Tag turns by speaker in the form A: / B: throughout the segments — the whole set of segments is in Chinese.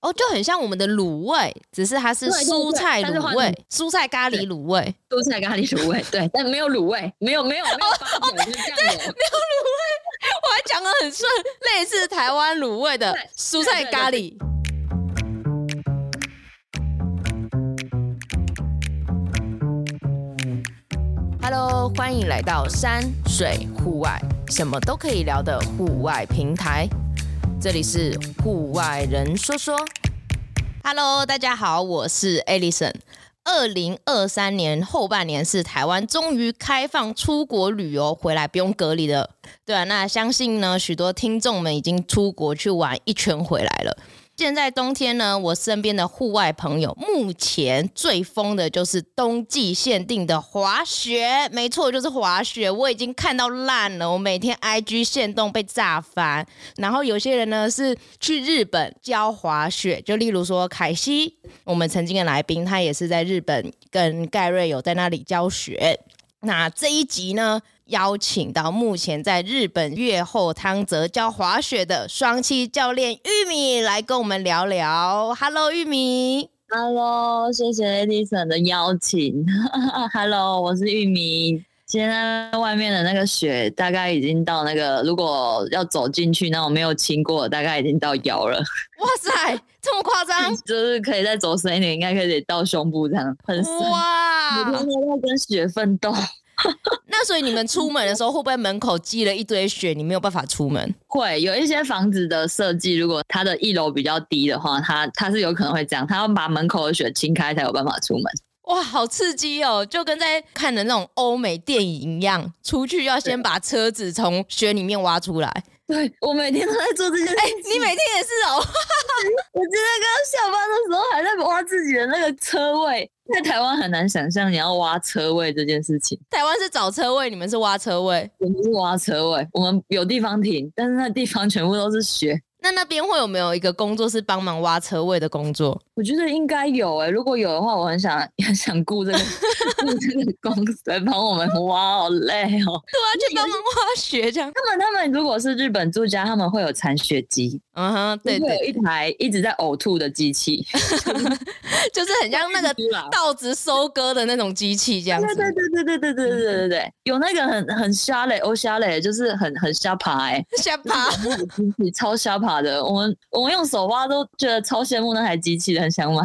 A: 哦，就很像我们的卤味，只是它是蔬菜卤味，蔬菜咖喱卤味，
B: 蔬菜咖喱卤味，对，但没有卤味，没有没有没有八角，就是酱油，没有卤味，
A: 我还讲的很顺，类似台湾卤味的蔬菜咖喱。Hello，欢迎来到山水户外，什么都可以聊的户外平台。这里是户外人说说，Hello，大家好，我是 Alison。二零二三年后半年是台湾终于开放出国旅游回来不用隔离的，对啊，那相信呢许多听众们已经出国去玩一圈回来了。现在冬天呢，我身边的户外朋友目前最疯的就是冬季限定的滑雪，没错，就是滑雪。我已经看到烂了，我每天 IG 限动被炸翻。然后有些人呢是去日本教滑雪，就例如说凯西，我们曾经的来宾，他也是在日本跟盖瑞有在那里教学。那这一集呢，邀请到目前在日本越后汤泽教滑雪的双栖教练玉米来跟我们聊聊。Hello，玉米。
B: Hello，谢谢 Edison 的邀请。Hello，我是玉米。现在外面的那个雪大概已经到那个，如果要走进去，那我没有亲过，大概已经到腰了。
A: 哇塞，这么夸张？
B: 就是可以再走深一点，应该可以到胸部这样，很深。哇，每天都在跟雪奋斗。
A: 那所以你们出门的时候，会不会门口积了一堆雪，你没有办法出门？
B: 会有一些房子的设计，如果它的一楼比较低的话，它它是有可能会这样，它要把门口的雪清开才有办法出门。
A: 哇，好刺激哦！就跟在看的那种欧美电影一样，出去要先把车子从雪里面挖出来。
B: 对，我每天都在做这件事。哎、欸，
A: 你每天也是哦。
B: 我今天刚刚下班的时候还在挖自己的那个车位。在台湾很难想象你要挖车位这件事情。
A: 台湾是找车位，你们是挖车位。
B: 我们是挖车位，我们有地方停，但是那地方全部都是雪。
A: 那那边会有没有一个工作是帮忙挖车位的工作？
B: 我觉得应该有哎、欸，如果有的话，我很想很想雇这个 雇这个公司来帮我们挖，好累哦。对
A: 啊，去帮忙挖雪这样。
B: 他们他们如果是日本住家，他们会有铲雪机，
A: 嗯哼，对对，
B: 有一台一直在呕吐的机器，
A: 就是很像那个 稻子收割的那种机器这样子。
B: 对对对对对对对对对对，有那个很很瞎嘞，哦瞎嘞，就是很很瞎爬哎，
A: 瞎爬，
B: 机器超瞎爬。的，我们我们用手挖都觉得超羡慕那台机器的，很想买。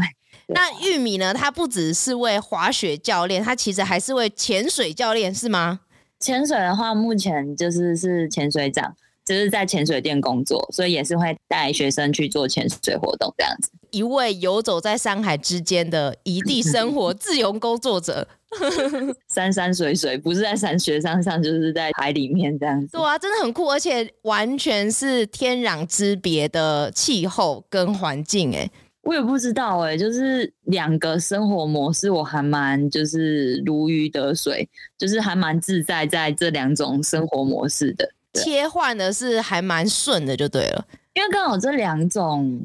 A: 那玉米呢？它不只是为滑雪教练，他其实还是为潜水教练，是吗？
B: 潜水的话，目前就是是潜水长，就是在潜水店工作，所以也是会带学生去做潜水活动这样子。
A: 一位游走在山海之间的异地生活自由工作者。
B: 山山水水不是在山雪山上，就是在海里面这样子。
A: 对啊，真的很酷，而且完全是天壤之别的气候跟环境。哎，
B: 我也不知道哎，就是两个生活模式，我还蛮就是如鱼得水，就是还蛮自在在这两种生活模式的
A: 切换的是还蛮顺的，就对了。
B: 因为刚好这两种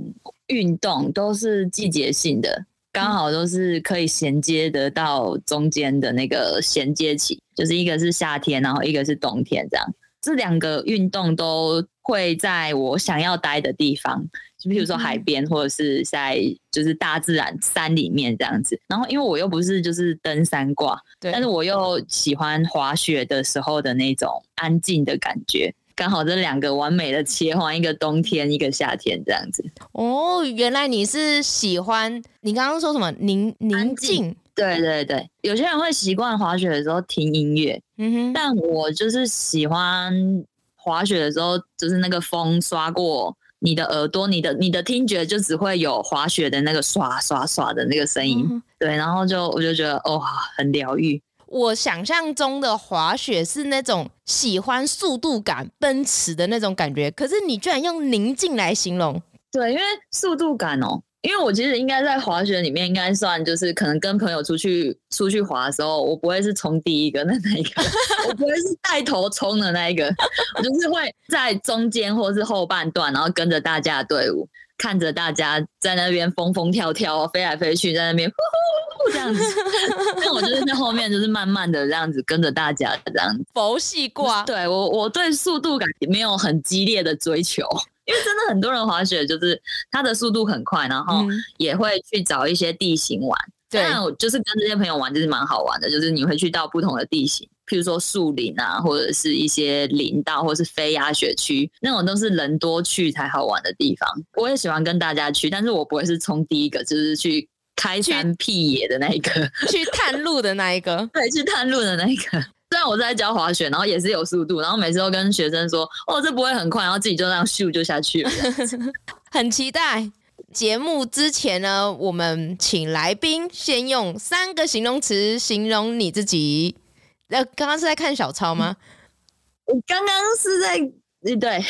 B: 运动都是季节性的。刚好都是可以衔接得到中间的那个衔接期，就是一个是夏天，然后一个是冬天，这样。这两个运动都会在我想要待的地方，就比如说海边，或者是在就是大自然山里面这样子。然后因为我又不是就是登山挂，对，但是我又喜欢滑雪的时候的那种安静的感觉。刚好这两个完美的切换，一个冬天，一个夏天，这样子。
A: 哦，原来你是喜欢你刚刚说什么宁宁静？
B: 对对对，有些人会习惯滑雪的时候听音乐，嗯哼，但我就是喜欢滑雪的时候，就是那个风刷过你的耳朵，你的你的听觉就只会有滑雪的那个刷刷刷的那个声音，嗯、对，然后就我就觉得哦，很疗愈。
A: 我想象中的滑雪是那种喜欢速度感、奔驰的那种感觉，可是你居然用宁静来形容。
B: 对，因为速度感哦，因为我其实应该在滑雪里面应该算就是可能跟朋友出去出去滑的时候，我不会是冲第一个的那一个，我不会是带头冲的那一个，我就是会在中间或是后半段，然后跟着大家的队伍，看着大家在那边疯疯跳跳、飞来飞去，在那边呼呼这样子。那我就是在后面，就是慢慢的这样子跟着大家这样子。
A: 佛系挂。
B: 对，我，我对速度感没有很激烈的追求，因为真的很多人滑雪就是它的速度很快，然后也会去找一些地形玩。对，我就是跟这些朋友玩，就是蛮好玩的，就是你会去到不同的地形。譬如说树林啊，或者是一些林道，或者是飞鸭雪区，那种都是人多去才好玩的地方。我也喜欢跟大家去，但是我不会是冲第一个，就是去开山辟野的那一个，
A: 去探路的那一个。
B: 对，去探路的那一个。虽然我在教滑雪，然后也是有速度，然后每次都跟学生说：“哦，这不会很快。”然后自己就这样咻就下去了。
A: 很期待节目之前呢，我们请来宾先用三个形容词形容你自己。那刚刚是在看小抄吗？
B: 我刚刚是在，对，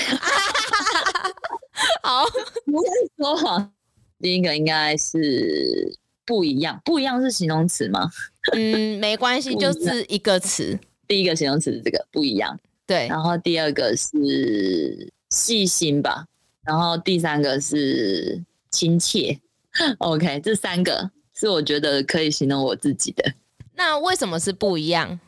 A: 好，
B: 不会说谎。第一个应该是不一样，不一样是形容词吗？
A: 嗯，没关系，就是一个词。
B: 第一个形容词是这个不一样，
A: 对。
B: 然后第二个是细心吧，然后第三个是亲切。OK，这三个是我觉得可以形容我自己的。
A: 那为什么是不一样？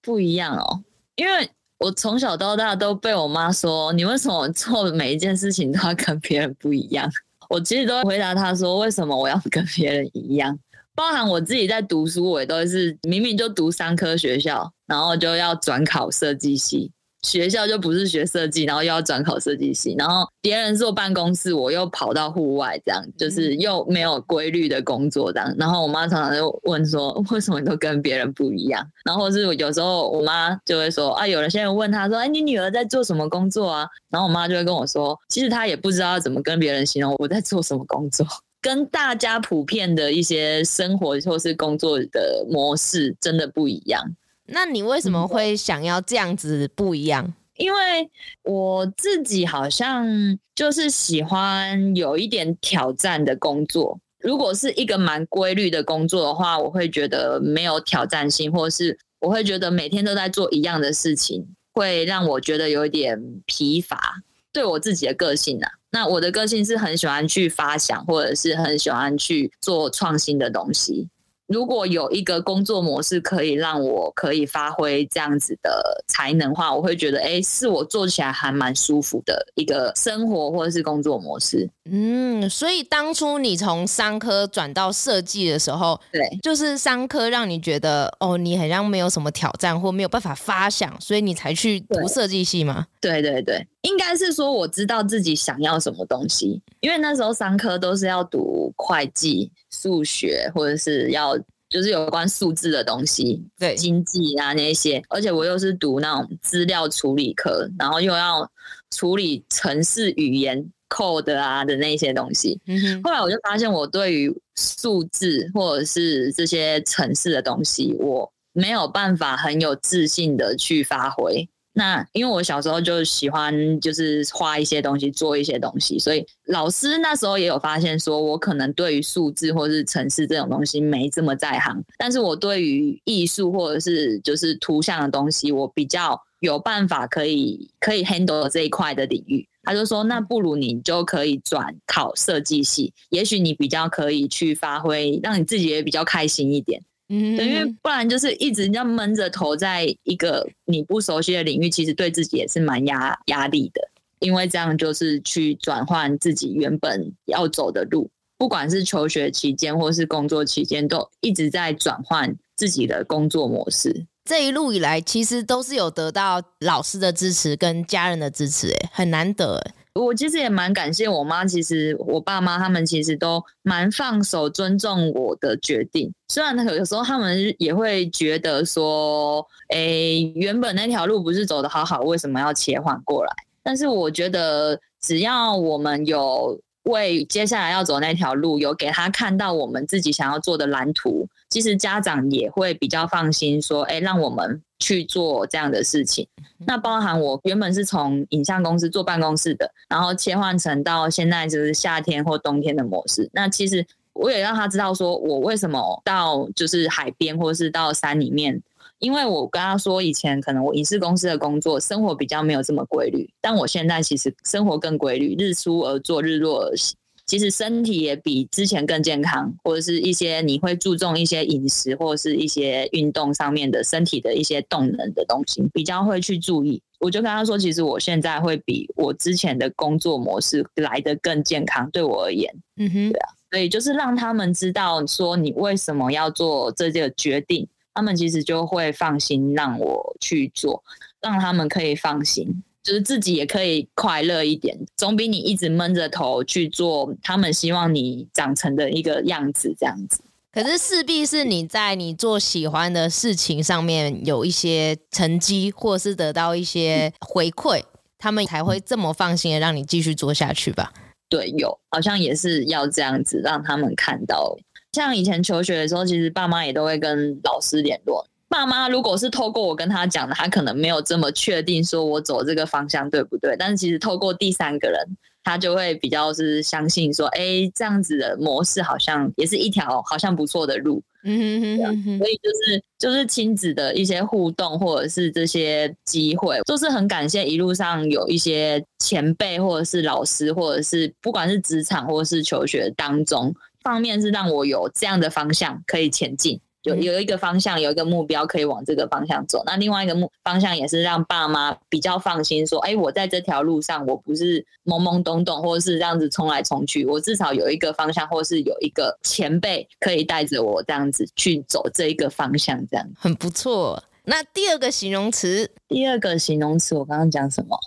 B: 不一样哦，因为我从小到大都被我妈说，你为什么做每一件事情都要跟别人不一样？我其实都会回答她说，为什么我要跟别人一样？包含我自己在读书，我也都是明明就读商科学校，然后就要转考设计系。学校就不是学设计，然后又要转考设计系，然后别人坐办公室，我又跑到户外，这样就是又没有规律的工作这样。然后我妈常常就问说，为什么你都跟别人不一样？然后是有时候我妈就会说啊，有人现在问她说，哎，你女儿在做什么工作啊？然后我妈就会跟我说，其实她也不知道怎么跟别人形容我在做什么工作，跟大家普遍的一些生活或是工作的模式真的不一样。
A: 那你为什么会想要这样子不一样？嗯，
B: 因为我自己好像就是喜欢有一点挑战的工作。如果是一个蛮规律的工作的话，我会觉得没有挑战性，或是我会觉得每天都在做一样的事情，会让我觉得有一点疲乏。对我自己的个性啊，那我的个性是很喜欢去发想，或者是很喜欢去做创新的东西。如果有一个工作模式可以让我可以发挥这样子的才能的话，我会觉得，哎，是我做起来还蛮舒服的一个生活或者是工作模式。
A: 嗯，所以当初你从商科转到设计的时候，
B: 对，
A: 就是商科让你觉得，哦，你好像没有什么挑战或没有办法发想，所以你才去读设计系吗？
B: 对对对，应该是说我知道自己想要什么东西，因为那时候商科都是要读会计。数学或者是要就是有关数字的东西，
A: 对
B: 经济啊那些，而且我又是读那种资料处理科，然后又要处理城市语言 code 啊的那些东西。后来我就发现我对于数字或者是这些城市的东西，我没有办法很有自信的去发挥。那因为我小时候就喜欢就是画一些东西，做一些东西，所以老师那时候也有发现，说我可能对于数字或是城市这种东西没这么在行，但是我对于艺术或者是就是图像的东西，我比较有办法可以可以 handle 这一块的领域。他就说，那不如你就可以转考设计系，也许你比较可以去发挥，让你自己也比较开心一点。嗯，对，因为不然就是一直这样闷着头在一个你不熟悉的领域，其实对自己也是蛮压压力的。因为这样就是去转换自己原本要走的路，不管是求学期间或是工作期间，都一直在转换自己的工作模式。
A: 这一路以来，其实都是有得到老师的支持跟家人的支持，哎，很难得，
B: 我其实也蛮感谢我妈，其实我爸妈他们其实都蛮放手尊重我的决定。虽然那个有时候他们也会觉得说，诶，原本那条路不是走得好好，为什么要切换过来？但是我觉得只要我们有为接下来要走那条路，有给他看到我们自己想要做的蓝图，其实家长也会比较放心，说，诶，让我们。去做这样的事情，那包含我原本是从影像公司做办公室的，然后切换成到现在就是夏天或冬天的模式。那其实我也让他知道，说我为什么到就是海边或是到山里面，因为我跟他说，以前可能我影视公司的工作生活比较没有这么规律，但我现在其实生活更规律，日出而作，日落而息。其实身体也比之前更健康，或者是一些你会注重一些饮食或者是一些运动上面的身体的一些动能的东西，比较会去注意。我就跟他说，其实我现在会比我之前的工作模式来得更健康，对我而言，
A: 嗯哼，
B: 对啊，所以就是让他们知道说你为什么要做这个决定，他们其实就会放心让我去做，让他们可以放心，就是自己也可以快乐一点，总比你一直闷着头去做他们希望你长成的一个样子这样子。
A: 可是势必是你在你做喜欢的事情上面有一些成绩，或是得到一些回馈，他们才会这么放心的让你继续做下去吧？
B: 对，有好像也是要这样子让他们看到。像以前求学的时候，其实爸妈也都会跟老师联络。爸妈如果是透过我跟他讲的，他可能没有这么确定说我走这个方向对不对？但是其实透过第三个人。他就会比较是相信说，哎，这样子的模式好像也是一条好像不错的路，
A: 嗯哼哼哼，
B: 所以就是就是亲子的一些互动或者是这些机会，就是很感谢一路上有一些前辈或者是老师，或者是不管是职场或者是求学当中，方面是让我有这样的方向可以前进。有有一个方向，有一个目标可以往这个方向走。那另外一个目方向也是让爸妈比较放心，说：“哎，我在这条路上，我不是懵懵懂懂，或者是这样子冲来冲去，我至少有一个方向，或是有一个前辈可以带着我这样子去走这一个方向，这样
A: 很不错。那第二个形容词，
B: 第二个形容词，我刚刚讲什么？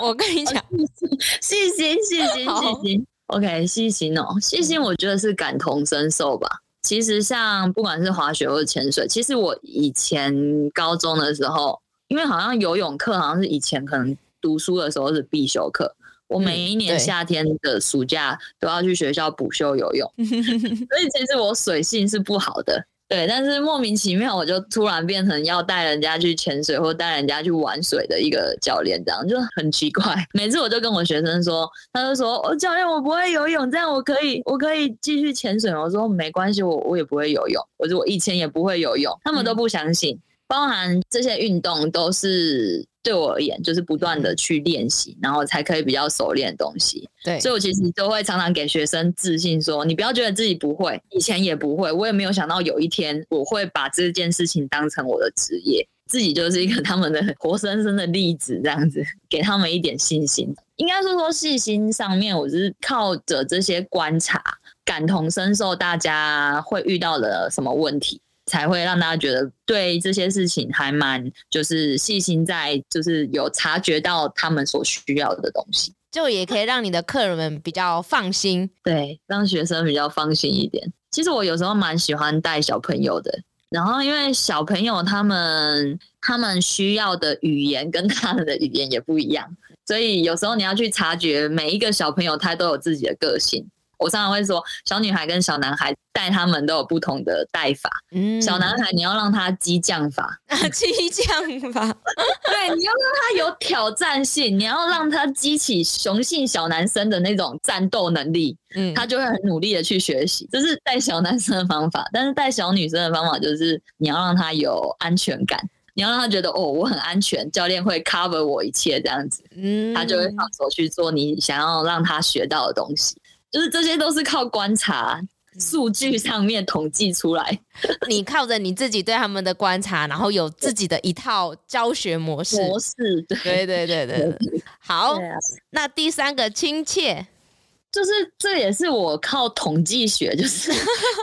A: 我，我跟你讲，
B: 细心，细心，细心。OK，细心哦，细心，我觉得是感同身受吧。其实像不管是滑雪或者潜水，其实我以前高中的时候，因为好像游泳课好像是以前可能读书的时候是必修课，我每一年夏天的暑假都要去学校补修游泳，所以其实我水性是不好的。对，但是莫名其妙，我就突然变成要带人家去潜水或带人家去玩水的一个教练，这样就很奇怪。每次我就跟我学生说，他就说：“哦，教练，我不会游泳，这样我可以，我可以继续潜水。”我说：“没关系，我我也不会游泳，我说我以前也不会游泳。”他们都不相信。嗯包含这些运动都是对我而言，就是不断的去练习，然后才可以比较熟练的东西。
A: 对，
B: 所以我其实都会常常给学生自信，说你不要觉得自己不会，以前也不会，我也没有想到有一天我会把这件事情当成我的职业，自己就是一个 他们的活生生的例子，这样子给他们一点信心。应该是说细心上面，我是靠着这些观察，感同身受大家会遇到的什么问题。才会让大家觉得对这些事情还蛮就是细心，在就是有察觉到他们所需要的东西，
A: 就也可以让你的客人们比较放心，
B: 对，让学生比较放心一点。其实我有时候蛮喜欢带小朋友的，然后因为小朋友他们他们需要的语言跟他们的语言也不一样，所以有时候你要去察觉每一个小朋友他都有自己的个性。我常常会说，小女孩跟小男孩带他们都有不同的带法。嗯，小男孩你要让他激将法，
A: 激将法，
B: 对，你要让他有挑战性，你要让他激起雄性小男生的那种战斗能力，嗯，他就会很努力的去学习。这是带小男生的方法，但是带小女生的方法就是你要让他有安全感，你要让他觉得哦，我很安全，教练会 cover 我一切这样子，嗯，他就会放手去做你想要让他学到的东西。就是这些都是靠观察数据上面统计出来，
A: 你靠着你自己对他们的观察，然后有自己的一套教学模式。
B: 模式，
A: 对对对对对。好，啊、那第三个亲切。
B: 就是这也是我靠统计学，就是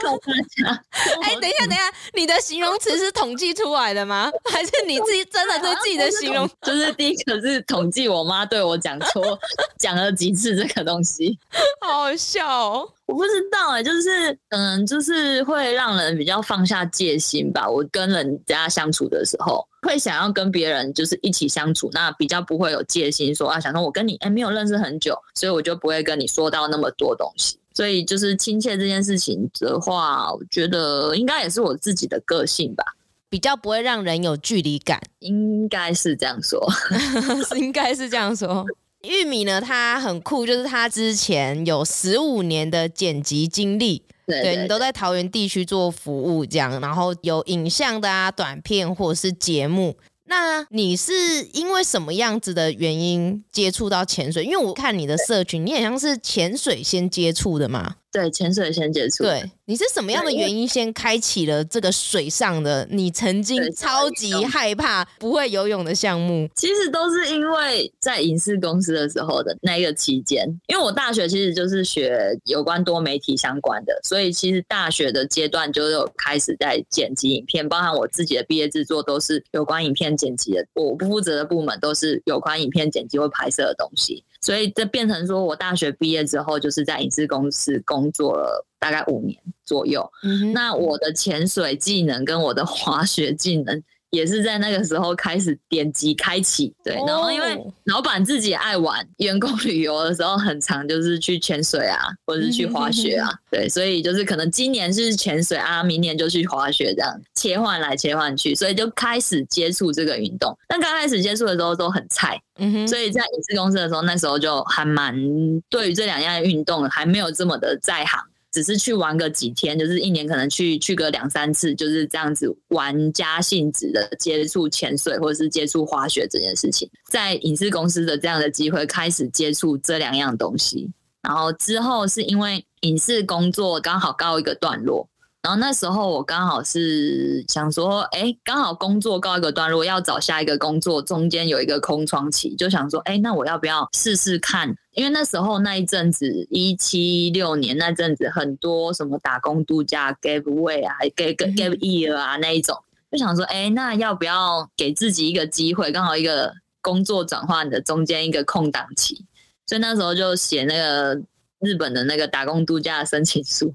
B: 靠大家。
A: 哎、欸，等一下，等一下，你的形容词是统计出来的吗？还是你自己 真的对自己的形容？
B: 就是 第一个是统计，我妈对我讲错，讲了几次这个东西，
A: 好好笑哦。
B: 我不知道哎、欸，就是嗯，就是会让人比较放下戒心吧。我跟人家相处的时候，会想要跟别人就是一起相处，那比较不会有戒心说，说啊，想说我跟你哎、欸、没有认识很久，所以我就不会跟你说到那么多东西。所以就是亲切这件事情的话，我觉得应该也是我自己的个性吧，
A: 比较不会让人有距离感，
B: 应该是这样说，
A: 应该是这样说。玉米呢，他很酷，就是他之前有十五年的剪辑经历，对，对，对，对你都在桃园地区做服务这样，然后有影像的啊、短片或者是节目。那你是因为什么样子的原因接触到潜水？因为我看你的社群，你也像是潜水先接触的嘛。
B: 对，潜水先接触。
A: 对，你是什么样的原因先开启了这个水上的？你曾经超级害怕不会游泳的项目？
B: 其实都是因为在影视公司的时候的那个期间，因为我大学其实就是学有关多媒体相关的，所以其实大学的阶段就有开始在剪辑影片，包含我自己的毕业制作都是有关影片剪辑的。我不负责的部门都是有关影片剪辑或拍摄的东西。所以这变成说，我大学毕业之后就是在影视公司工作了大概五年左右。嗯。那我的潜水技能跟我的滑雪技能。也是在那个时候开始点击开启，对，然后因为老板自己爱玩，员工旅游的时候很常就是去潜水啊，或者是去滑雪啊，对，所以就是可能今年是潜水啊，明年就去滑雪这样切换来切换去，所以就开始接触这个运动。但刚开始接触的时候都很菜，嗯哼，所以在影视公司的时候，那时候就还蛮对于这两样运动还没有这么的在行。只是去玩个几天，就是一年可能去去个两三次，就是这样子玩家性质的接触潜水或者是接触滑雪这件事情，在影视公司的这样的机会开始接触这两样东西，然后之后是因为影视工作刚好告一个段落。然后那时候我刚好是想说，哎，刚好工作告一个段落，要找下一个工作，中间有一个空窗期，就想说，哎，那我要不要试试看？因为那时候那一阵子，一七一六年那阵子，很多什么打工度假、give way 啊、give give year 啊那一种，就想说，哎，那要不要给自己一个机会？刚好一个工作转换的中间一个空档期，所以那时候就写那个。日本的那个打工度假的申请书，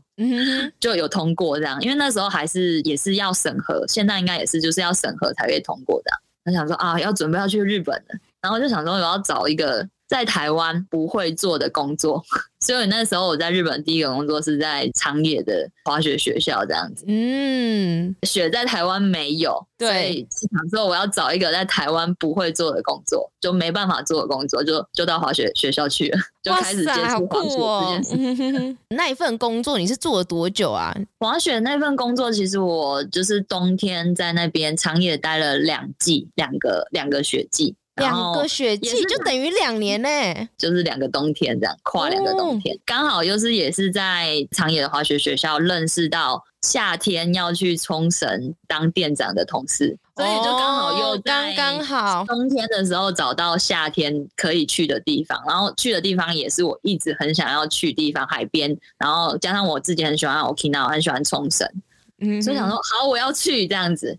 B: 就有通过这样，因为那时候还是也是要审核，现在应该也是就是要审核才可以通过这样。他想说啊，要准备要去日本了，然后就想说我要找一个在台湾不会做的工作。所以那时候我在日本第一个工作是在长野的滑雪学校这样子，嗯，雪在台湾没有，对，想说我要找一个在台湾不会做的工作，就没办法做的工作，就就到滑雪学校去了，就开始接触滑雪这件事。哦、
A: 那一份工作你是做了多久啊？
B: 滑雪那份工作其实我就是冬天在那边长野待了两季，两个两个雪季。
A: 两个雪季就等于两年呢，
B: 就是两个冬天这样跨两个冬天，刚好又是也是在长野的滑雪学校认识到夏天要去冲绳当店长的同事，所以就刚好又刚刚好。冬天的时候找到夏天可以去的地方，然后去的地方也是我一直很想要去的地方，海边，然后加上我自己很喜欢 Okinawa，很喜欢冲绳，嗯，所以想说好我要去这样子。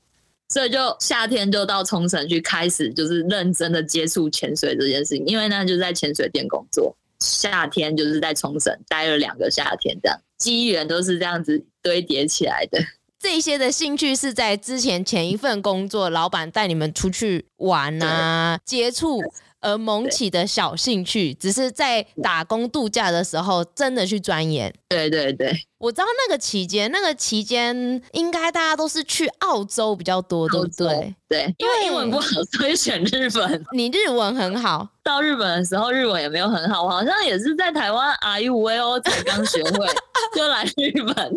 B: 所以就夏天就到冲绳去开始，就是认真的接触潜水这件事情。因为呢，就是在潜水店工作，夏天就是在冲绳待了两个夏天，这样机缘都是这样子堆叠起来的。
A: 这些的兴趣是在之前前一份工作，老板带你们出去玩啊，接触。而萌起的小兴趣，只是在打工度假的时候真的去钻研。
B: 对对对，
A: 我知道那个期间，那个期间应该大家都是去澳洲比较多，对不对？
B: 对，因为英文不好，所以选日本。
A: 你日文很好，
B: 到日本的时候日文也没有很好，我好像也是在台湾 R U V O 才刚学会，就来日本了，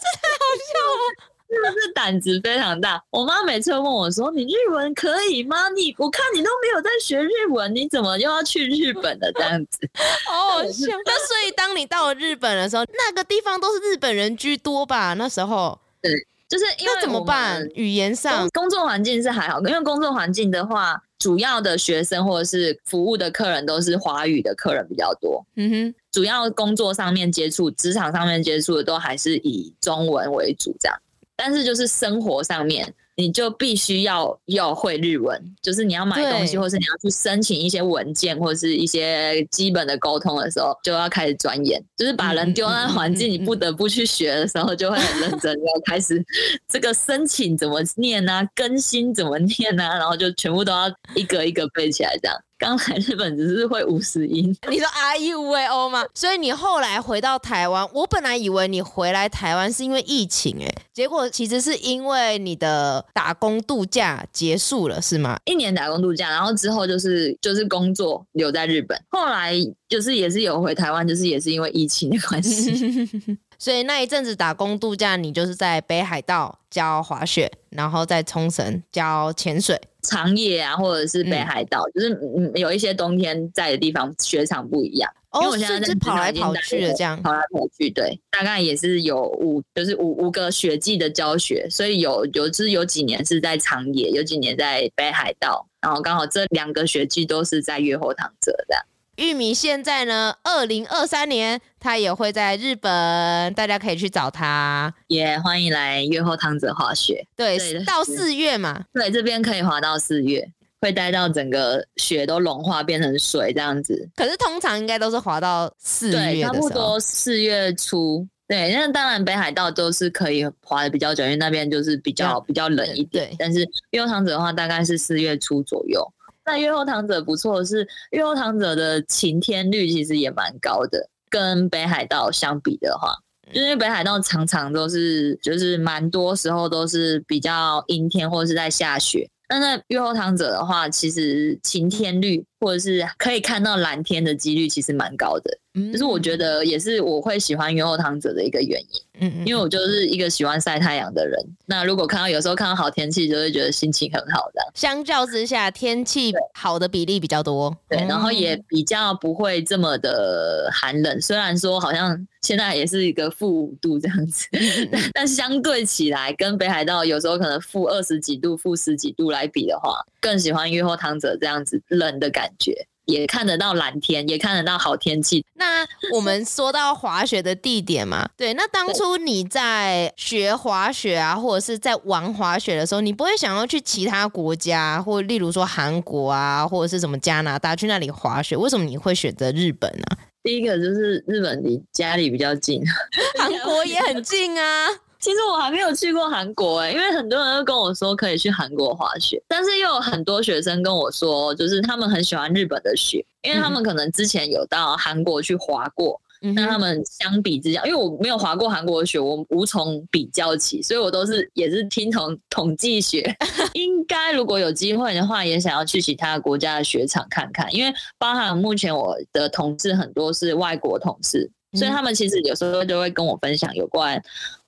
B: 这
A: 太好笑了。
B: 是不是胆子非常大？我妈每次问我说：“你日文可以吗？你我看你都没有在学日文，你怎么又要去日本了？这样子，
A: 好好笑。那所以当你到了日本的时候，那个地方都是日本人居多吧？那时候，
B: 对，就是因
A: 为怎么办？语言上，
B: 工作环境是还好，因为工作环境的话，主要的学生或者是服务的客人都是华语的客人比较多。嗯哼，主要工作上面接触，职场上面接触的都还是以中文为主，这样。但是就是生活上面，你就必须要要会日文，就是你要买东西，或是你要去申请一些文件，或是一些基本的沟通的时候，就要开始钻研。就是把人丢在环境，你不得不去学的时候，就会很认真，要开始这个申请怎么念啊，更新怎么念啊，然后就全部都要一个一个背起来这样。刚来日本只是会五十音，
A: 你说 R U V O 吗？所以你后来回到台湾，我本来以为你回来台湾是因为疫情，哎，结果其实是因为你的打工度假结束了，是吗？
B: 一年打工度假，然后之后就是就是工作留在日本，后来就是也是有回台湾，就是也是因为疫情的关系。
A: 所以那一阵子打工度假，你就是在北海道教滑雪，然后在冲绳教潜水。长
B: 野啊，或者是北海道，嗯、就是有一些冬天在的地方雪场不一样。
A: 哦，因为我现在是跑来跑去的这样，
B: 跑来跑去，对，大概也是有五，就是五五个雪季的教学，所以有有就是有几年是在长野，有几年在北海道，然后刚好这两个雪季都是在越后汤泽这样。
A: 玉米现在呢，二零二三年他也会在日本，大家可以去找他，
B: 也、yeah, 欢迎来月后汤泽滑雪。
A: 对，对到四月嘛，
B: 对，这边可以滑到四月，会待到整个雪都融化变成水这样子。
A: 可是通常应该都是滑到四月
B: 差不多四月初。对，那当然北海道都是可以滑的比较久，因为那边就是比较比较冷一点。但是月后汤泽的话，大概是四月初左右。那月后堂者不错的是，月后堂者的晴天率其实也蛮高的，跟北海道相比的话，就因为北海道常常都是就是蛮多时候都是比较阴天或者是在下雪。那那月后堂者的话，其实晴天率或者是可以看到蓝天的几率其实蛮高的。就是我觉得也是我会喜欢越后汤者的一个原因，嗯嗯，因为我就是一个喜欢晒太阳的人。那如果看到有时候看到好天气，就会觉得心情很好的。
A: 相较之下，天气好的比例比较多，
B: 对，然后也比较不会这么的寒冷。虽然说好像现在也是一个负五度这样子，但相对起来，跟北海道有时候可能负二十几度、负十几度来比的话，更喜欢越后汤泽这样子冷的感觉。也看得到蓝天，也看得到好天气。
A: 那我们说到滑雪的地点嘛，对，那当初你在学滑雪啊，或者是在玩滑雪的时候，你不会想要去其他国家，或例如说韩国啊，或者是什么加拿大去那里滑雪？为什么你会选择日本呢？
B: 第一个就是日本离家里比较近，
A: 韩国也很近啊。
B: 其实我还没有去过韩国哎、欸，因为很多人都跟我说可以去韩国滑雪，但是又有很多学生跟我说，就是他们很喜欢日本的雪，因为他们可能之前有到韩国去滑过，那、嗯、他们相比之下，因为我没有滑过韩国的雪，我无从比较起，所以我都是也是听从统计学，应该如果有机会的话，也想要去其他国家的雪场看看，因为包含目前我的同事很多是外国同事，所以他们其实有时候就会跟我分享有关。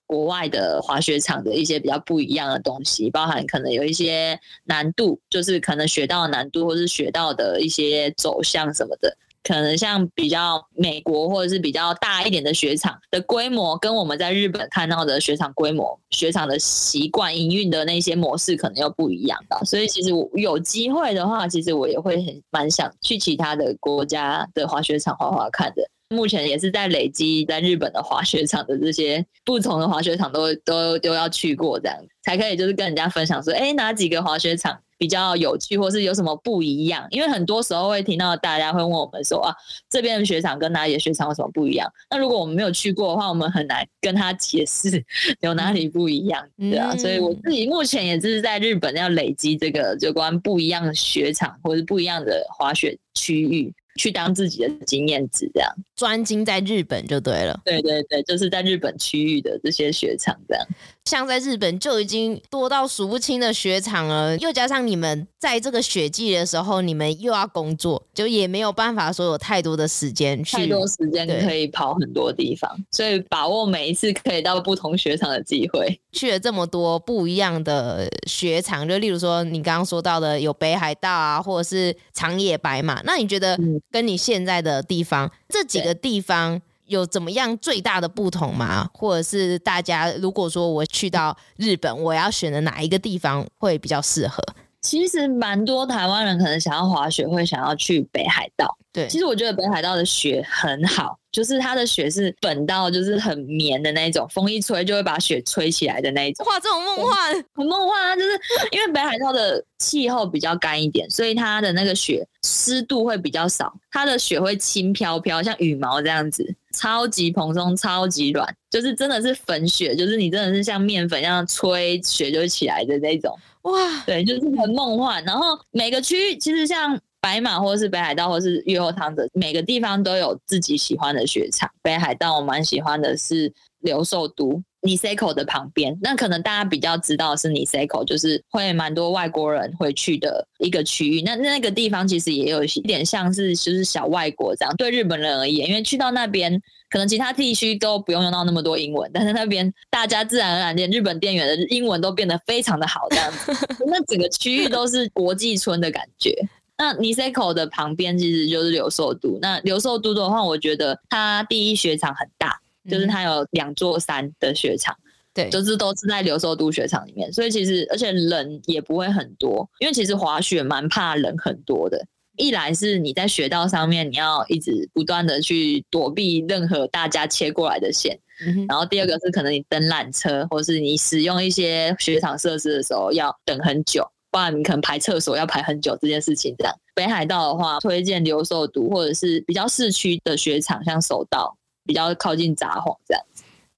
B: 国外的滑雪场的一些比较不一样的东西，包含可能有一些难度，就是可能学到的难度，或是学到的一些走向什么的，可能像比较美国或者是比较大一点的雪场的规模，跟我们在日本看到的雪场规模、雪场的习惯、营运的那些模式，可能又不一样的。所以其实我有机会的话，其实我也会很蛮想去其他的国家的滑雪场滑滑看的。目前也是在累积在日本的滑雪场的这些不同的滑雪场都都都要去过，这样才可以就是跟人家分享说，哎，哪几个滑雪场比较有趣，或是有什么不一样？因为很多时候会听到大家会问我们说啊，这边的雪场跟哪里的雪场有什么不一样？那如果我们没有去过的话，我们很难跟他解释有哪里不一样，对啊。所以我自己目前也是在日本要累积这个有关不一样的雪场或是不一样的滑雪区域。去当自己的经验值，这样
A: 专精在日本就对了。
B: 对对对，就是在日本区域的这些雪场这样。
A: 像在日本就已经多到数不清的雪场了，又加上你们在这个雪季的时候，你们又要工作，就也没有办法说有太多的时间去，
B: 太多时间可以跑很多地方，所以把握每一次可以到不同雪场的机会。
A: 去了这么多不一样的雪场，就例如说你刚刚说到的有北海道啊，或者是长野白马，那你觉得跟你现在的地方、嗯、这几个地方？有怎么样最大的不同吗？或者是大家如果说我去到日本，我要选的哪一个地方会比较适合？
B: 其实蛮多台湾人可能想要滑雪，会想要去北海道。对，其实我觉得北海道的雪很好，就是它的雪是粉到就是很绵的那一种，风一吹就会把雪吹起来的那一种。
A: 哇，这种梦幻，
B: 很梦幻啊！就是因为北海道的气候比较干一点，所以它的那个雪湿度会比较少，它的雪会轻飘飘，像羽毛这样子。超级蓬松，超级软，就是真的是粉雪，就是你真的是像面粉一样吹雪就起来的那种。哇，对，就是很梦幻。然后每个区域其实像白马或者是北海道或是越后汤泽，每个地方都有自己喜欢的雪场。北海道我蛮喜欢的是留寿都。Niseko 的旁边，那可能大家比较知道是 Niseko，就是会蛮多外国人会去的一个区域。那那个地方其实也有一点像是就是小外国这样，对日本人而言，因为去到那边，可能其他地区都不用用到那么多英文，但是那边大家自然而然连日本店员的英文都变得非常的好，这样子，那整个区域都是国际村的感觉。那 Niseko 的旁边其实就是留寿都。那留寿都的话，我觉得它第一雪场很大，就是它有两座山的雪场。
A: 对，
B: 就是都是在留寿都雪场里面，所以其实而且人也不会很多，因为其实滑雪蛮怕人很多的。一来是你在雪道上面，你要一直不断的去躲避任何大家切过来的线，嗯、然后第二个是可能你登缆车，或是你使用一些雪场设施的时候要等很久，不然你可能排厕所要排很久这件事情。这样北海道的话，推荐留寿都或者是比较市区的雪场，像首道比较靠近札幌这样。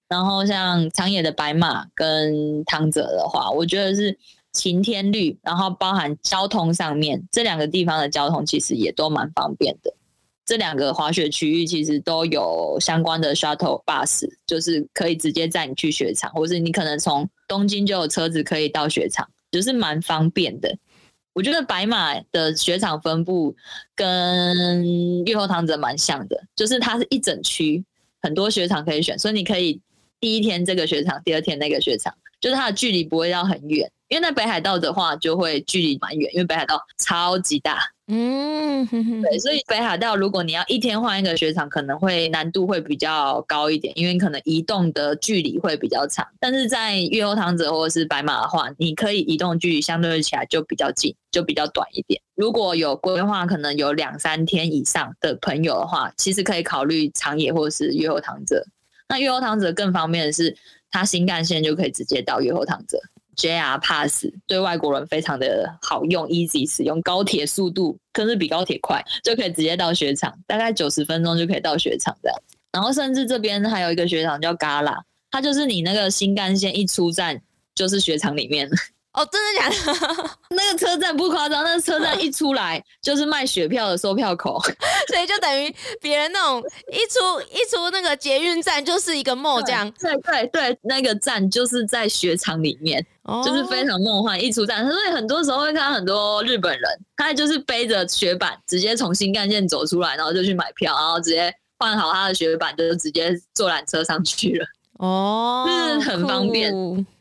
B: 然后像长野的白马跟汤泽的话，我觉得是晴天绿，然后包含交通上面这两个地方的交通其实也都蛮方便的。这两个滑雪区域其实都有相关的 shuttle bus，就是可以直接载你去雪场，或是你可能从东京就有车子可以到雪场，就是蛮方便的。我觉得白马的雪场分布跟越后汤泽蛮像的，就是它是一整区，很多雪场可以选，所以你可以。第一天这个雪场，第二天那个雪场，就是它的距离不会要很远，因为在北海道的话就会距离蛮远，因为北海道超级大，嗯，对，所以北海道如果你要一天换一个雪场，可能会难度会比较高一点，因为可能移动的距离会比较长。但是在越后汤泽或者是白马的话，你可以移动距离相对起来就比较近，就比较短一点。如果有规划，可能有两三天以上的朋友的话，其实可以考虑长野或者是越后汤泽。那越后汤泽更方便的是，它新干线就可以直接到越后汤泽，JR Pass 对外国人非常的好用，easy 使用，高铁速度更是比高铁快，就可以直接到雪场，大概九十分钟就可以到雪场这样。然后甚至这边还有一个雪场叫 Gala，它就是你那个新干线一出站就是雪场里面。
A: 哦，真的假的？
B: 那个车站不夸张，那个车站一出来 就是卖雪票的售票口，
A: 所以就等于别人那种一出一出那个捷运站就是一个 mall 这样。
B: 对对对，那个站就是在雪场里面，哦、就是非常梦幻。一出站，所以很多时候会看到很多日本人，他就是背着雪板直接从新干线走出来，然后就去买票，然后直接换好他的雪板，就直接坐缆车上去了。哦，就是很方便，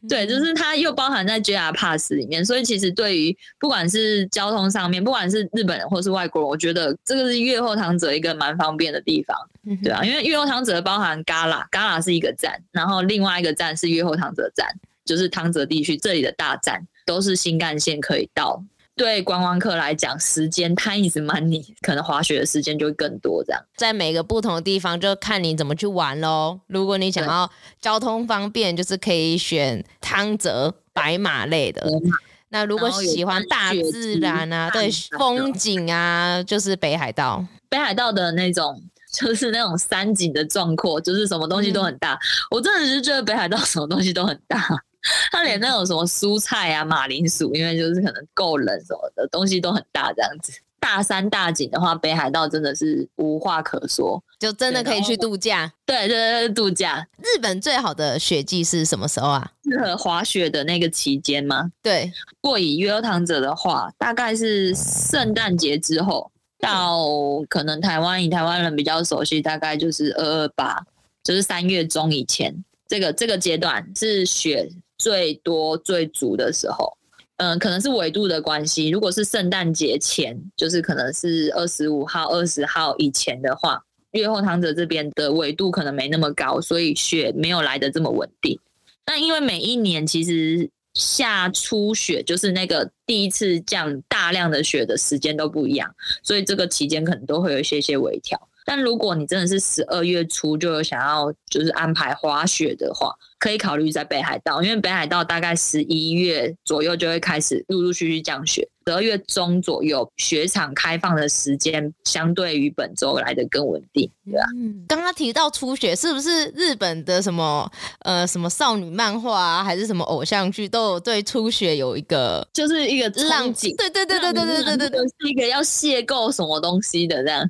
B: 对，就是它又包含在 JR Pass 里面，所以其实对于不管是交通上面，不管是日本人或是外国人，我觉得这个是越后汤泽一个蛮方便的地方，对啊，因为越后汤泽包含 Gala，Gala 是一个站，然后另外一个站是越后汤泽站，就是汤泽地区这里的大站，都是新干线可以到。对观光客来讲，时间 time is money，可能滑雪的时间就会更多。这样，
A: 在每个不同的地方，就看你怎么去玩喽。如果你想要交通方便，就是可以选汤泽、白马类的。嗯、那如果喜欢大自然啊，对风景啊，就是北海道。
B: 北海道的那种，就是那种山景的壮阔，就是什么东西都很大。嗯、我真的是觉得北海道什么东西都很大。他连那种什么蔬菜啊、马铃薯，因为就是可能够冷什么的东西都很大，这样子。大山大景的话，北海道真的是无话可说，
A: 就真的可以去度假。
B: 对对对，度假。
A: 日本最好的雪季是什么时候啊？
B: 适合滑雪的那个期间吗？
A: 对。
B: 过以越后汤泽的话，大概是圣诞节之后到可能台湾以台湾人比较熟悉，大概就是二二八，就是三月中以前，这个这个阶段是雪。最多最足的时候，嗯，可能是纬度的关系。如果是圣诞节前，就是可能是二十五号、二十号以前的话，月后汤泽这边的纬度可能没那么高，所以雪没有来得这么稳定。但因为每一年其实下初雪，就是那个第一次降大量的雪的时间都不一样，所以这个期间可能都会有一些些微调。但如果你真的是十二月初就有想要就是安排滑雪的话，可以考虑在北海道，因为北海道大概十一月左右就会开始陆陆续续降雪，十二月中左右雪场开放的时间相对于本周来的更稳定，对吧？
A: 嗯，刚刚提到初雪，是不是日本的什么呃什么少女漫画啊，还是什么偶像剧都有对初雪有一个
B: 就是一个浪景？
A: 对对对对对对对对对，
B: 是一个要邂逅什么东西的这样。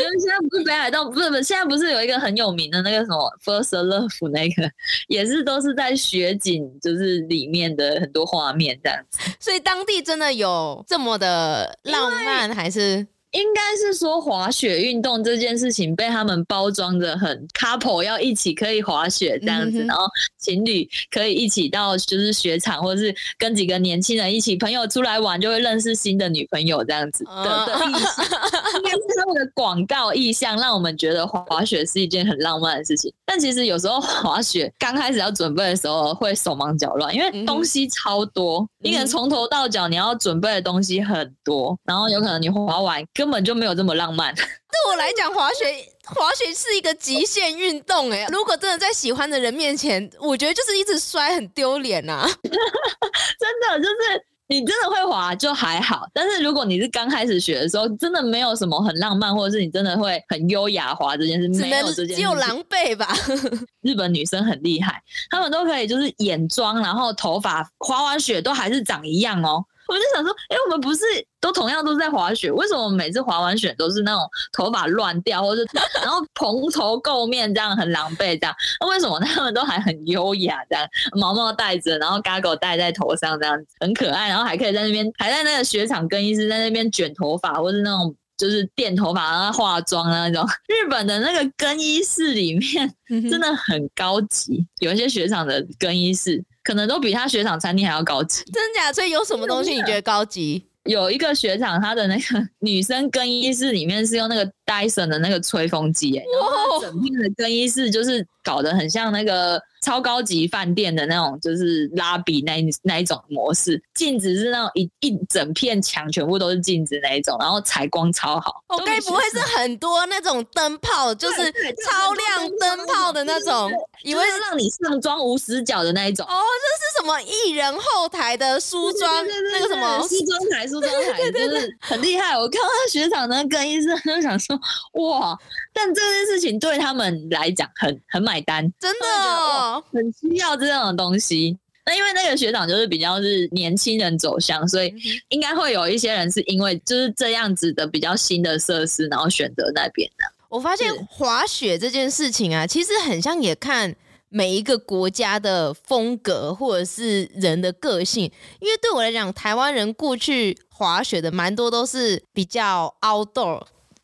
B: 因为现在不是北海道，不是不是，现在不是有一个很有名的那个什么 First Love 那个。也是都是在雪景，就是里面的很多画面这样子，
A: 所以当地真的有这么的浪漫，还是？
B: 因应该是说滑雪运动这件事情被他们包装的很 couple 要一起可以滑雪这样子，嗯、然后情侣可以一起到就是雪场，或者是跟几个年轻人一起朋友出来玩，就会认识新的女朋友这样子的、哦、的意思。应该是他们的广告意向让我们觉得滑雪是一件很浪漫的事情，但其实有时候滑雪刚开始要准备的时候会手忙脚乱，因为东西超多，你可能从头到脚你要准备的东西很多，然后有可能你滑完根本就没有这么浪漫。对
A: 我来讲，滑雪滑雪是一个极限运动哎，如果真的在喜欢的人面前，我觉得就是一直摔很丢脸呐。
B: 真的就是。你真的会滑就还好，但是如果你是刚开始学的时候，真的没有什么很浪漫，或者是你真的会很优雅滑这件事，没有这件事，
A: 只有狼狈吧。
B: 日本女生很厉害，她们都可以就是眼妆，然后头发滑完雪都还是长一样哦。我就想说，哎、欸，我们不是都同样都是在滑雪，为什么我每次滑完雪都是那种头发乱掉，或者 然后蓬头垢面这样很狼狈这样？那为什么他们都还很优雅这样，毛毛戴着，然后 goggle 戴在头上这样子很可爱，然后还可以在那边还在那个雪场更衣室在那边卷头发，或是那种就是电头发然后化妆那种。日本的那个更衣室里面真的很高级，有一些雪场的更衣室。可能都比他雪场餐厅还要高级，
A: 真假？所以有什么东西你觉得高级？
B: 有一个学长，他的那个 女生更衣室里面是用那个 Dyson 的那个吹风机，哎，然后整片的更衣室就是搞得很像那个。超高级饭店的那种，就是拉比那那一种模式，镜子是那种一一整片墙全部都是镜子那一种，然后采光超好。
A: 哦，该不会是很多那种灯泡，就是超亮灯泡的那种，以为
B: 是让你上妆无死角的那一种。
A: 哦，这是什么艺人后台的梳妆那个什么
B: 梳妆台？梳妆台就是很厉害。我看到学长那个更衣室，就想说哇，但这件事情对他们来讲很很买单，
A: 真的哦。
B: 很需要这样的东西，那因为那个学长就是比较是年轻人走向，所以应该会有一些人是因为就是这样子的比较新的设施，然后选择那边的。
A: 我发现滑雪这件事情啊，其实很像也看每一个国家的风格或者是人的个性。因为对我来讲，台湾人过去滑雪的蛮多都是比较 outdoor，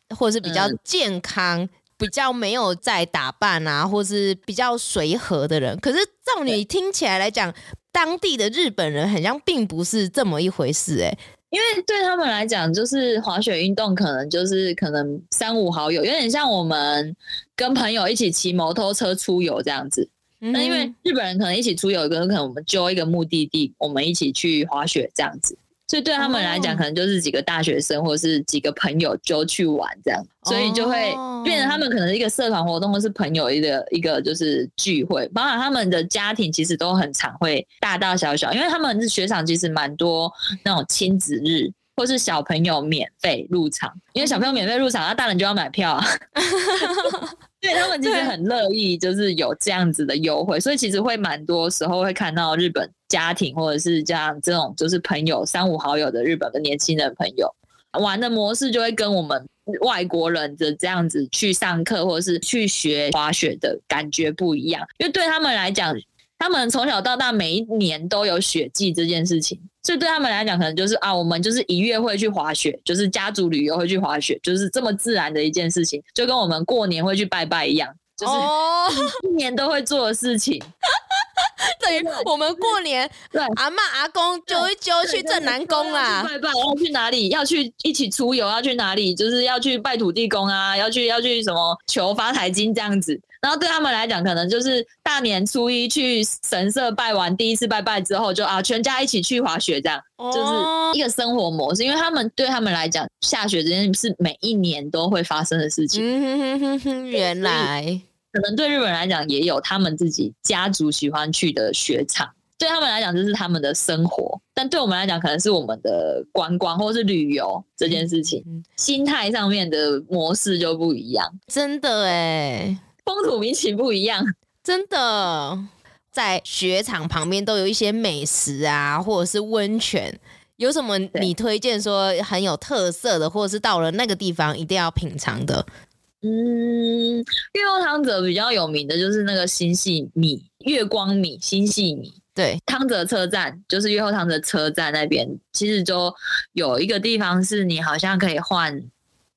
A: 或者是比较健康。嗯比较没有在打扮啊，或是比较随和的人，可是照你听起来来讲，当地的日本人好像并不是这么一回事哎、欸，
B: 因为对他们来讲，就是滑雪运动可能就是可能三五好友，有点像我们跟朋友一起骑摩托车出游这样子。那、嗯、因为日本人可能一起出游，跟可能我们揪一个目的地，我们一起去滑雪这样子。所以对他们来讲，可能就是几个大学生或者是几个朋友就去玩这样，所以就会变成他们可能是一个社团活动，或是朋友一个一个就是聚会。包括他们的家庭其实都很常会大大小小，因为他们是学长，其实蛮多那种亲子日，或是小朋友免费入场，因为小朋友免费入场，那大人就要买票啊。对，他们其实很乐意，就是有这样子的优惠，所以其实会蛮多时候会看到日本家庭或者是这样这种就是朋友三五好友的日本的年轻人朋友玩的模式，就会跟我们外国人的这样子去上课或者是去学滑雪的感觉不一样，因为对他们来讲，他们从小到大每一年都有雪季这件事情。所以对他们来讲，可能就是啊，我们就是一月会去滑雪，就是家族旅游会去滑雪，就是这么自然的一件事情，就跟我们过年会去拜拜一样，就是一年都会做的事情。
A: 等于我们过年，对阿嬷阿公揪一揪去正南宫啦，
B: 拜拜，要去哪里？要去一起出游？要去哪里？就是要去拜土地公啊，要去要去什么求发财金这样子。然后对他们来讲，可能就是大年初一去神社拜完第一次拜拜之后就，就啊全家一起去滑雪，这样、哦、就是一个生活模式。因为他们对他们来讲，下雪这件事是每一年都会发生的事情。嗯、哼哼哼哼
A: 原来
B: 可能对日本人来讲，也有他们自己家族喜欢去的雪场。对他们来讲，这是他们的生活；但对我们来讲，可能是我们的观光或是旅游这件事情。嗯、心态上面的模式就不一样。
A: 真的哎。
B: 风土民情不一样，
A: 真的，在雪场旁边都有一些美食啊，或者是温泉，有什么你推荐说很有特色的，或者是到了那个地方一定要品尝的？
B: 嗯，月后汤泽比较有名的就是那个新系米月光米新系米，对，汤泽车站就是月后汤泽车站那边，其实就有一个地方是你好像可以换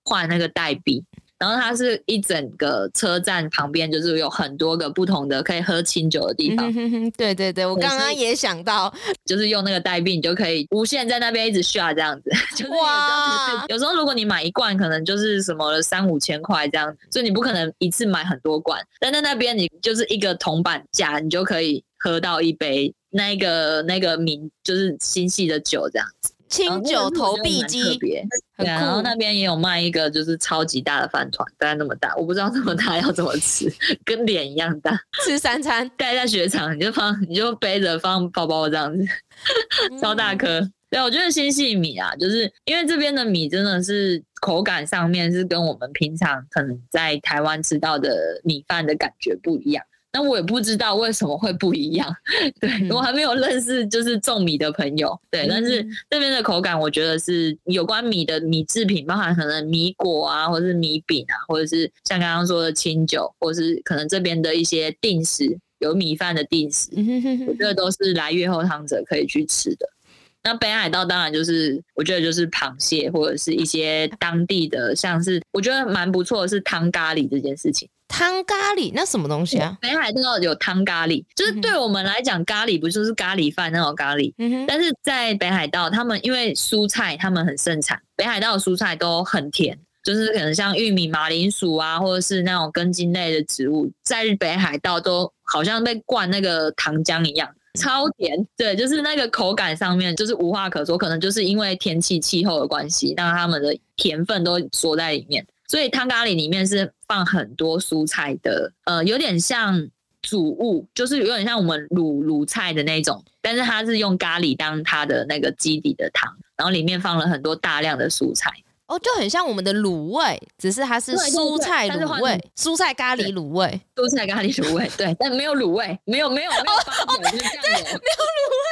B: 换那个代币。然后它是一整个车站旁边，就是有很多个不同的可以喝清酒的地方。
A: 嗯、对对对，我刚刚也想到，
B: 就是用那个代币，你就可以无限在那边一直刷这样子。就是、哇！有时候如果你买一罐，可能就是什么三五千块这样，所以你不可能一次买很多罐。但在那边，你就是一个铜板价，你就可以喝到一杯那个那个名就是星系的酒这样子。
A: 清酒投币机，
B: 对啊，然后那边也有卖一个，就是超级大的饭团，大概那么大，我不知道这么大要怎么吃，跟脸一样大。
A: 吃三餐
B: 带在雪场，你就放，你就背着放包包这样子，超大颗。嗯、对，我觉得新细米啊，就是因为这边的米真的是口感上面是跟我们平常可能在台湾吃到的米饭的感觉不一样。那我也不知道为什么会不一样，对、嗯、我还没有认识就是种米的朋友，对，嗯、但是这边的口感我觉得是有关米的米制品，包含可能米果啊，或者是米饼啊，或者是像刚刚说的清酒，或者是可能这边的一些定食，有米饭的定食，嗯、我觉得都是来月后汤者可以去吃的。那北海道当然就是我觉得就是螃蟹或者是一些当地的，像是我觉得蛮不错的是汤咖喱这件事情。
A: 汤咖喱那什么东西啊？
B: 北海道有汤咖喱，就是对我们来讲，咖喱不就是咖喱饭那种咖喱？但是在北海道，他们因为蔬菜他们很盛产，北海道的蔬菜都很甜，就是可能像玉米、马铃薯啊，或者是那种根茎类的植物，在北海道都好像被灌那个糖浆一样，超甜。对，就是那个口感上面就是无话可说，可能就是因为天气气候的关系，让他们的甜分都锁在里面。所以汤咖喱里面是放很多蔬菜的，呃，有点像煮物，就是有点像我们卤卤菜的那种，但是它是用咖喱当它的那个基底的汤，然后里面放了很多大量的蔬菜，
A: 哦，就很像我们的卤味，只是它是蔬菜卤味，蔬菜咖喱卤味，
B: 蔬菜咖喱卤味，对，但没有卤味，没有没有没有对，没有卤味，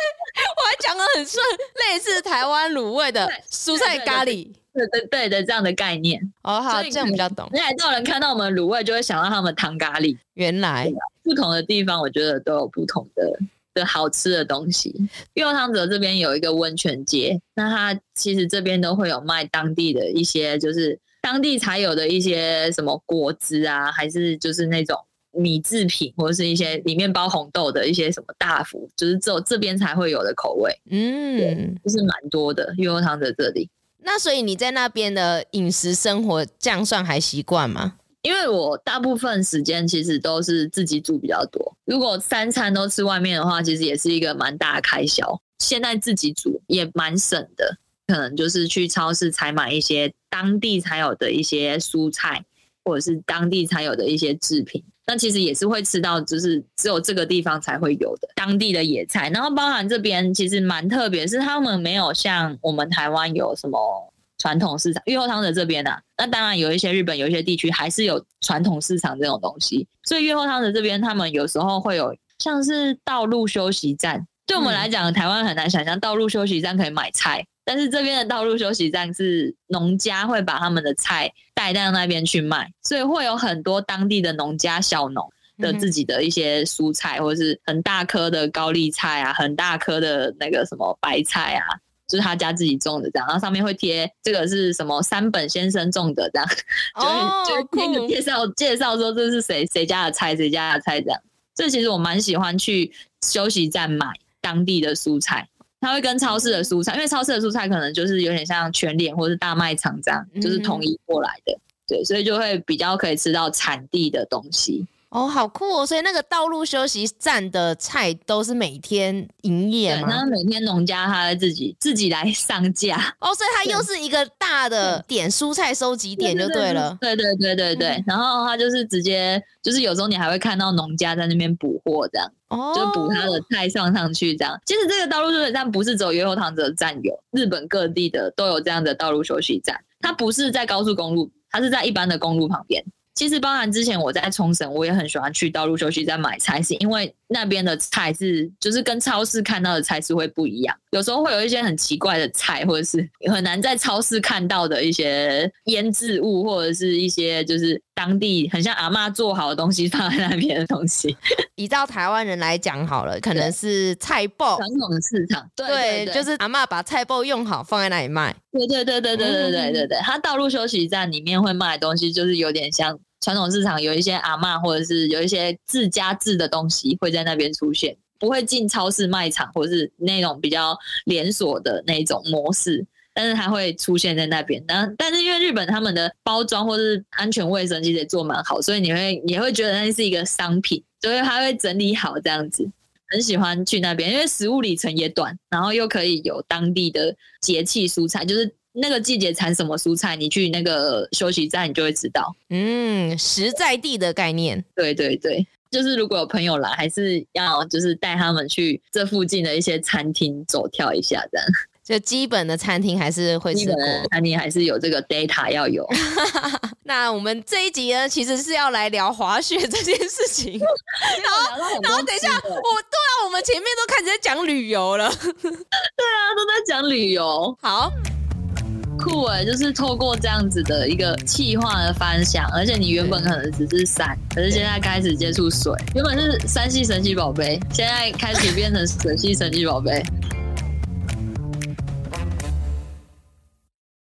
A: 我还讲的很顺，类似台湾卤味的蔬菜咖喱。
B: 对对对的，这样的概念
A: 哦，好，这样比较懂。
B: 北海道人看到我们卤味，就会想到他们汤咖喱。
A: 原来
B: 不同的地方，我觉得都有不同的的好吃的东西。玉龙汤泽这边有一个温泉街，那它其实这边都会有卖当地的一些，就是当地才有的一些什么果汁啊，还是就是那种米制品，或者是一些里面包红豆的一些什么大福，就是只有这边才会有的口味。嗯，就是蛮多的玉龙汤泽这里。
A: 那所以你在那边的饮食生活这样算还习惯吗？
B: 因为我大部分时间其实都是自己煮比较多。如果三餐都吃外面的话，其实也是一个蛮大的开销。现在自己煮也蛮省的，可能就是去超市采买一些当地才有的一些蔬菜，或者是当地才有的一些制品。那其实也是会吃到，就是只有这个地方才会有的当地的野菜，然后包含这边其实蛮特别，是他们没有像我们台湾有什么传统市场。越后汤泽这边啊，那当然有一些日本有一些地区还是有传统市场这种东西，所以越后汤泽这边他们有时候会有像是道路休息站，对我们来讲，台湾很难想象道路休息站可以买菜。但是这边的道路休息站是农家会把他们的菜带到那边去卖，所以会有很多当地的农家小农的自己的一些蔬菜，或者是很大颗的高丽菜啊，很大颗的那个什么白菜啊，就是他家自己种的这样，然后上面会贴这个是什么三本先生种的这样，就就那个介绍介绍说这是谁谁家的菜，谁家的菜这样。这其实我蛮喜欢去休息站买当地的蔬菜。它会跟超市的蔬菜，因为超市的蔬菜可能就是有点像全联或是大卖场这样，就是统一过来的，对，所以就会比较可以吃到产地的东西。
A: 哦，好酷哦！所以那个道路休息站的菜都是每天营业吗？
B: 那每天农家他自己自己来 上架。
A: 哦，所以它又是一个大的点蔬菜收集点就对了。
B: 对对对对对。嗯、然后他就是直接就是有时候你还会看到农家在那边补货这样，哦，就补他的菜上上去这样。其实这个道路休息站不是只有越后汤泽站有，日本各地的都有这样的道路休息站。它不是在高速公路，它是在一般的公路旁边。其实，包含之前我在冲绳，我也很喜欢去道路休息站买菜，是因为那边的菜是，就是跟超市看到的菜是会不一样。有时候会有一些很奇怪的菜，或者是很难在超市看到的一些腌制物，或者是一些就是当地很像阿嬷做好的东西放在那边的东西。
A: 依照台湾人来讲好了，可能是菜脯
B: 传统的市场，对，
A: 就是阿嬷把菜包用好放在那里卖。
B: 对对对对对对对对对，他道路休息站里面会卖的东西，就是有点像。传统市场有一些阿嬷，或者是有一些自家制的东西会在那边出现，不会进超市卖场或是那种比较连锁的那种模式，但是它会出现在那边。但但是因为日本他们的包装或是安全卫生其实也做蛮好，所以你会你会觉得那是一个商品，所以它会整理好这样子，很喜欢去那边，因为食物里程也短，然后又可以有当地的节气蔬菜，就是。那个季节产什么蔬菜，你去那个休息站，你就会知道。
A: 嗯，实在地的概念。
B: 对对对，就是如果有朋友来，还是要就是带他们去这附近的一些餐厅走跳一下，这样。
A: 就基本的餐厅还是会吃过，
B: 餐厅还是有这个 data 要有。
A: 那我们这一集呢，其实是要来聊滑雪这件事情。然后，然后等一下，我对啊，我们前面都开始在讲旅游了。对
B: 啊，都在讲旅游。
A: 好。
B: 酷哎，就是透过这样子的一个气化的方向，而且你原本可能只是山，可是现在开始接触水。原本是山系神奇宝贝，现在开始变成水系神奇宝贝。